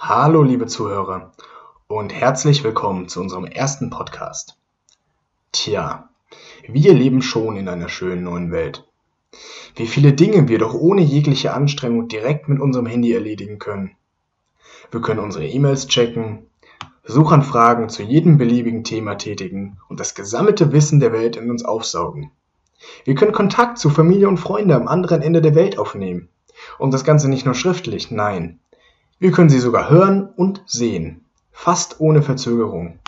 Hallo, liebe Zuhörer, und herzlich willkommen zu unserem ersten Podcast. Tja, wir leben schon in einer schönen neuen Welt. Wie viele Dinge wir doch ohne jegliche Anstrengung direkt mit unserem Handy erledigen können. Wir können unsere E-Mails checken, Suchanfragen zu jedem beliebigen Thema tätigen und das gesammelte Wissen der Welt in uns aufsaugen. Wir können Kontakt zu Familie und Freunde am anderen Ende der Welt aufnehmen. Und das Ganze nicht nur schriftlich, nein. Wir können sie sogar hören und sehen. Fast ohne Verzögerung.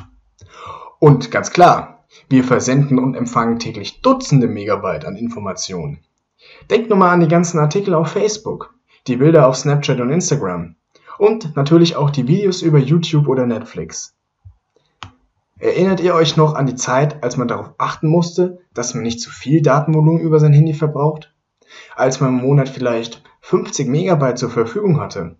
Und ganz klar, wir versenden und empfangen täglich Dutzende Megabyte an Informationen. Denkt nur mal an die ganzen Artikel auf Facebook, die Bilder auf Snapchat und Instagram und natürlich auch die Videos über YouTube oder Netflix. Erinnert ihr euch noch an die Zeit, als man darauf achten musste, dass man nicht zu viel Datenvolumen über sein Handy verbraucht? Als man im Monat vielleicht 50 Megabyte zur Verfügung hatte.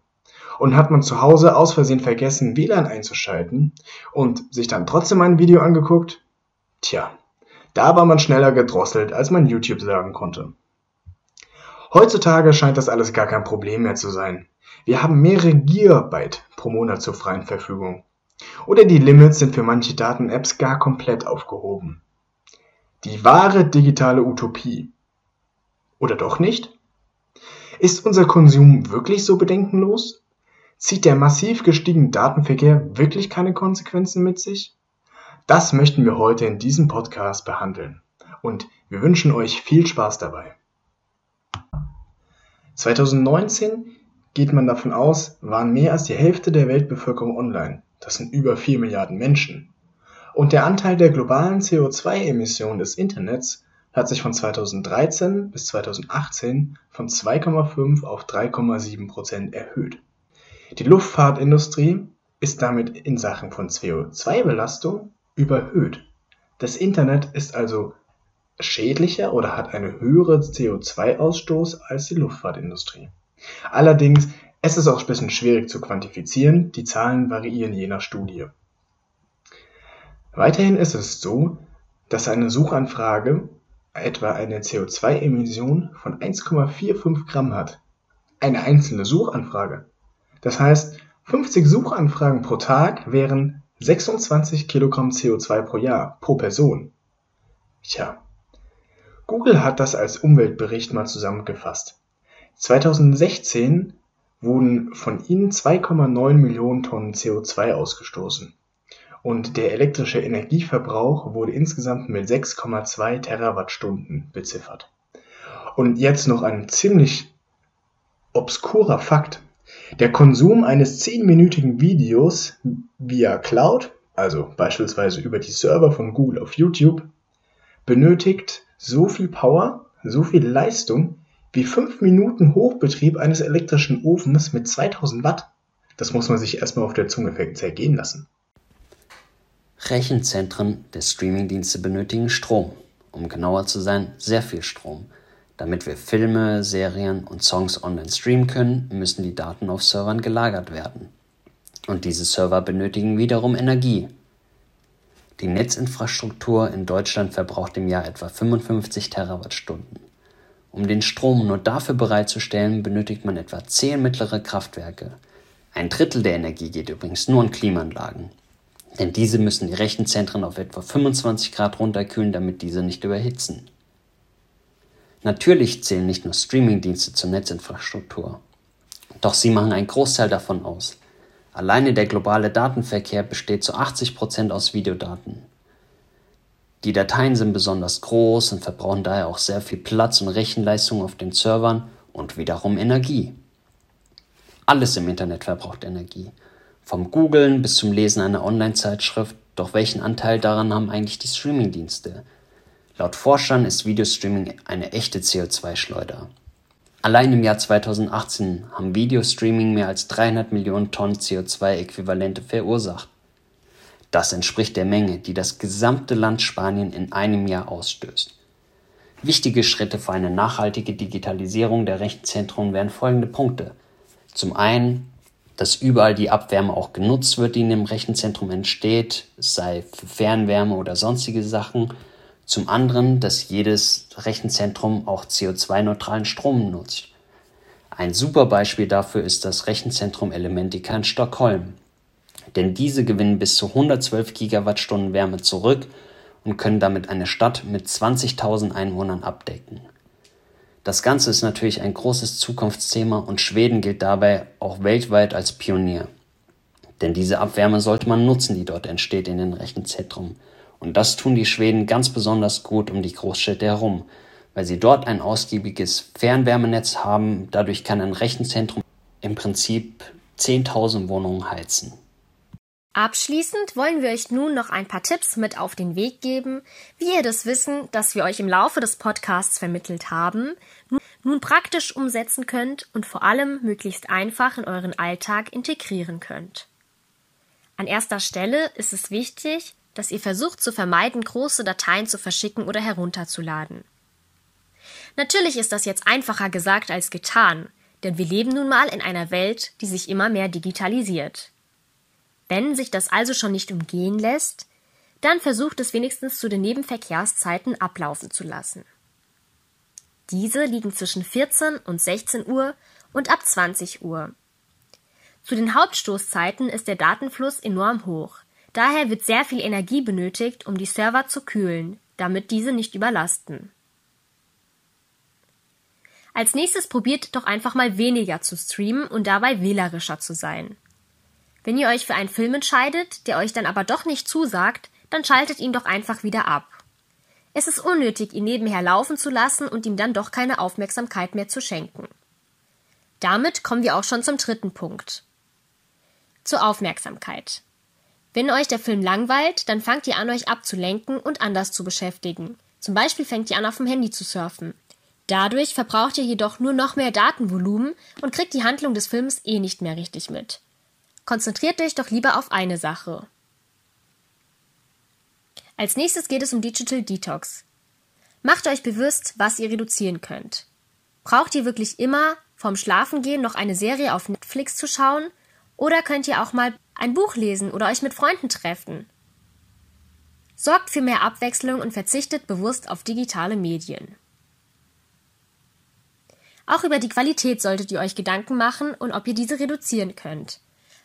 Und hat man zu Hause aus Versehen vergessen, WLAN einzuschalten und sich dann trotzdem ein Video angeguckt? Tja, da war man schneller gedrosselt, als man YouTube sagen konnte. Heutzutage scheint das alles gar kein Problem mehr zu sein. Wir haben mehrere Gigabyte pro Monat zur freien Verfügung. Oder die Limits sind für manche Daten-Apps gar komplett aufgehoben. Die wahre digitale Utopie. Oder doch nicht? Ist unser Konsum wirklich so bedenkenlos? Zieht der massiv gestiegene Datenverkehr wirklich keine Konsequenzen mit sich? Das möchten wir heute in diesem Podcast behandeln. Und wir wünschen euch viel Spaß dabei. 2019 geht man davon aus, waren mehr als die Hälfte der Weltbevölkerung online. Das sind über 4 Milliarden Menschen. Und der Anteil der globalen CO2-Emissionen des Internets hat sich von 2013 bis 2018 von 2,5 auf 3,7 Prozent erhöht. Die Luftfahrtindustrie ist damit in Sachen von CO2-Belastung überhöht. Das Internet ist also schädlicher oder hat einen höheren CO2-Ausstoß als die Luftfahrtindustrie. Allerdings es ist auch ein bisschen schwierig zu quantifizieren, die Zahlen variieren je nach Studie. Weiterhin ist es so, dass eine Suchanfrage etwa eine CO2-Emission von 1,45 Gramm hat. Eine einzelne Suchanfrage. Das heißt, 50 Suchanfragen pro Tag wären 26 Kilogramm CO2 pro Jahr, pro Person. Tja. Google hat das als Umweltbericht mal zusammengefasst. 2016 wurden von ihnen 2,9 Millionen Tonnen CO2 ausgestoßen und der elektrische Energieverbrauch wurde insgesamt mit 6,2 Terawattstunden beziffert. Und jetzt noch ein ziemlich obskurer Fakt. Der Konsum eines 10-minütigen Videos via Cloud, also beispielsweise über die Server von Google auf YouTube, benötigt so viel Power, so viel Leistung wie 5 Minuten Hochbetrieb eines elektrischen Ofens mit 2000 Watt. Das muss man sich erstmal auf der Zunge zergehen lassen. Rechenzentren der Streamingdienste benötigen Strom, um genauer zu sein, sehr viel Strom. Damit wir Filme, Serien und Songs online streamen können, müssen die Daten auf Servern gelagert werden. Und diese Server benötigen wiederum Energie. Die Netzinfrastruktur in Deutschland verbraucht im Jahr etwa 55 Terawattstunden. Um den Strom nur dafür bereitzustellen, benötigt man etwa 10 mittlere Kraftwerke. Ein Drittel der Energie geht übrigens nur an Klimaanlagen denn diese müssen die Rechenzentren auf etwa 25 Grad runterkühlen, damit diese nicht überhitzen. Natürlich zählen nicht nur Streamingdienste zur Netzinfrastruktur, doch sie machen einen Großteil davon aus. Alleine der globale Datenverkehr besteht zu 80 Prozent aus Videodaten. Die Dateien sind besonders groß und verbrauchen daher auch sehr viel Platz und Rechenleistung auf den Servern und wiederum Energie. Alles im Internet verbraucht Energie vom Googlen bis zum Lesen einer Online-Zeitschrift, doch welchen Anteil daran haben eigentlich die Streaming-Dienste? Laut Forschern ist Videostreaming eine echte CO2-Schleuder. Allein im Jahr 2018 haben Videostreaming mehr als 300 Millionen Tonnen CO2-Äquivalente verursacht. Das entspricht der Menge, die das gesamte Land Spanien in einem Jahr ausstößt. Wichtige Schritte für eine nachhaltige Digitalisierung der Rechenzentren wären folgende Punkte. Zum einen dass überall die Abwärme auch genutzt wird, die in dem Rechenzentrum entsteht, sei für Fernwärme oder sonstige Sachen. Zum anderen, dass jedes Rechenzentrum auch CO2-neutralen Strom nutzt. Ein super Beispiel dafür ist das Rechenzentrum Elementica in Stockholm. Denn diese gewinnen bis zu 112 Gigawattstunden Wärme zurück und können damit eine Stadt mit 20.000 Einwohnern abdecken. Das Ganze ist natürlich ein großes Zukunftsthema und Schweden gilt dabei auch weltweit als Pionier. Denn diese Abwärme sollte man nutzen, die dort entsteht in den Rechenzentren. Und das tun die Schweden ganz besonders gut um die Großstädte herum, weil sie dort ein ausgiebiges Fernwärmenetz haben. Dadurch kann ein Rechenzentrum im Prinzip 10.000 Wohnungen heizen. Abschließend wollen wir euch nun noch ein paar Tipps mit auf den Weg geben, wie ihr das Wissen, das wir euch im Laufe des Podcasts vermittelt haben, nun praktisch umsetzen könnt und vor allem möglichst einfach in euren Alltag integrieren könnt. An erster Stelle ist es wichtig, dass ihr versucht zu vermeiden, große Dateien zu verschicken oder herunterzuladen. Natürlich ist das jetzt einfacher gesagt als getan, denn wir leben nun mal in einer Welt, die sich immer mehr digitalisiert. Wenn sich das also schon nicht umgehen lässt, dann versucht es wenigstens zu den Nebenverkehrszeiten ablaufen zu lassen. Diese liegen zwischen 14 und 16 Uhr und ab 20 Uhr. Zu den Hauptstoßzeiten ist der Datenfluss enorm hoch. Daher wird sehr viel Energie benötigt, um die Server zu kühlen, damit diese nicht überlasten. Als nächstes probiert doch einfach mal weniger zu streamen und dabei wählerischer zu sein. Wenn ihr euch für einen Film entscheidet, der euch dann aber doch nicht zusagt, dann schaltet ihn doch einfach wieder ab. Es ist unnötig, ihn nebenher laufen zu lassen und ihm dann doch keine Aufmerksamkeit mehr zu schenken. Damit kommen wir auch schon zum dritten Punkt. Zur Aufmerksamkeit. Wenn euch der Film langweilt, dann fangt ihr an, euch abzulenken und anders zu beschäftigen. Zum Beispiel fängt ihr an, auf dem Handy zu surfen. Dadurch verbraucht ihr jedoch nur noch mehr Datenvolumen und kriegt die Handlung des Films eh nicht mehr richtig mit. Konzentriert euch doch lieber auf eine Sache. Als nächstes geht es um Digital Detox. Macht euch bewusst, was ihr reduzieren könnt. Braucht ihr wirklich immer vorm Schlafengehen noch eine Serie auf Netflix zu schauen? Oder könnt ihr auch mal ein Buch lesen oder euch mit Freunden treffen? Sorgt für mehr Abwechslung und verzichtet bewusst auf digitale Medien. Auch über die Qualität solltet ihr euch Gedanken machen und ob ihr diese reduzieren könnt.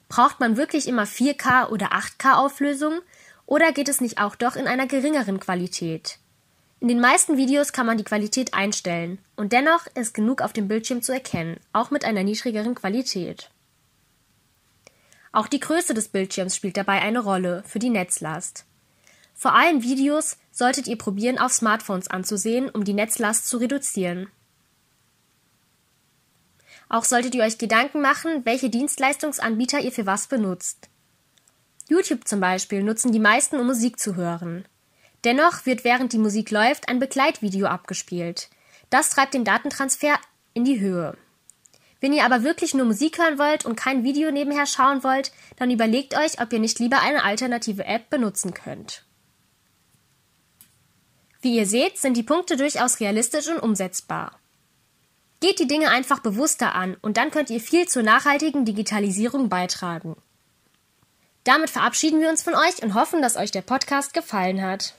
Braucht man wirklich immer 4K oder 8K Auflösung oder geht es nicht auch doch in einer geringeren Qualität? In den meisten Videos kann man die Qualität einstellen und dennoch ist genug auf dem Bildschirm zu erkennen, auch mit einer niedrigeren Qualität. Auch die Größe des Bildschirms spielt dabei eine Rolle für die Netzlast. Vor allem Videos solltet ihr probieren, auf Smartphones anzusehen, um die Netzlast zu reduzieren. Auch solltet ihr euch Gedanken machen, welche Dienstleistungsanbieter ihr für was benutzt. YouTube zum Beispiel nutzen die meisten, um Musik zu hören. Dennoch wird während die Musik läuft ein Begleitvideo abgespielt. Das treibt den Datentransfer in die Höhe. Wenn ihr aber wirklich nur Musik hören wollt und kein Video nebenher schauen wollt, dann überlegt euch, ob ihr nicht lieber eine alternative App benutzen könnt. Wie ihr seht, sind die Punkte durchaus realistisch und umsetzbar. Geht die Dinge einfach bewusster an und dann könnt ihr viel zur nachhaltigen Digitalisierung beitragen. Damit verabschieden wir uns von euch und hoffen, dass euch der Podcast gefallen hat.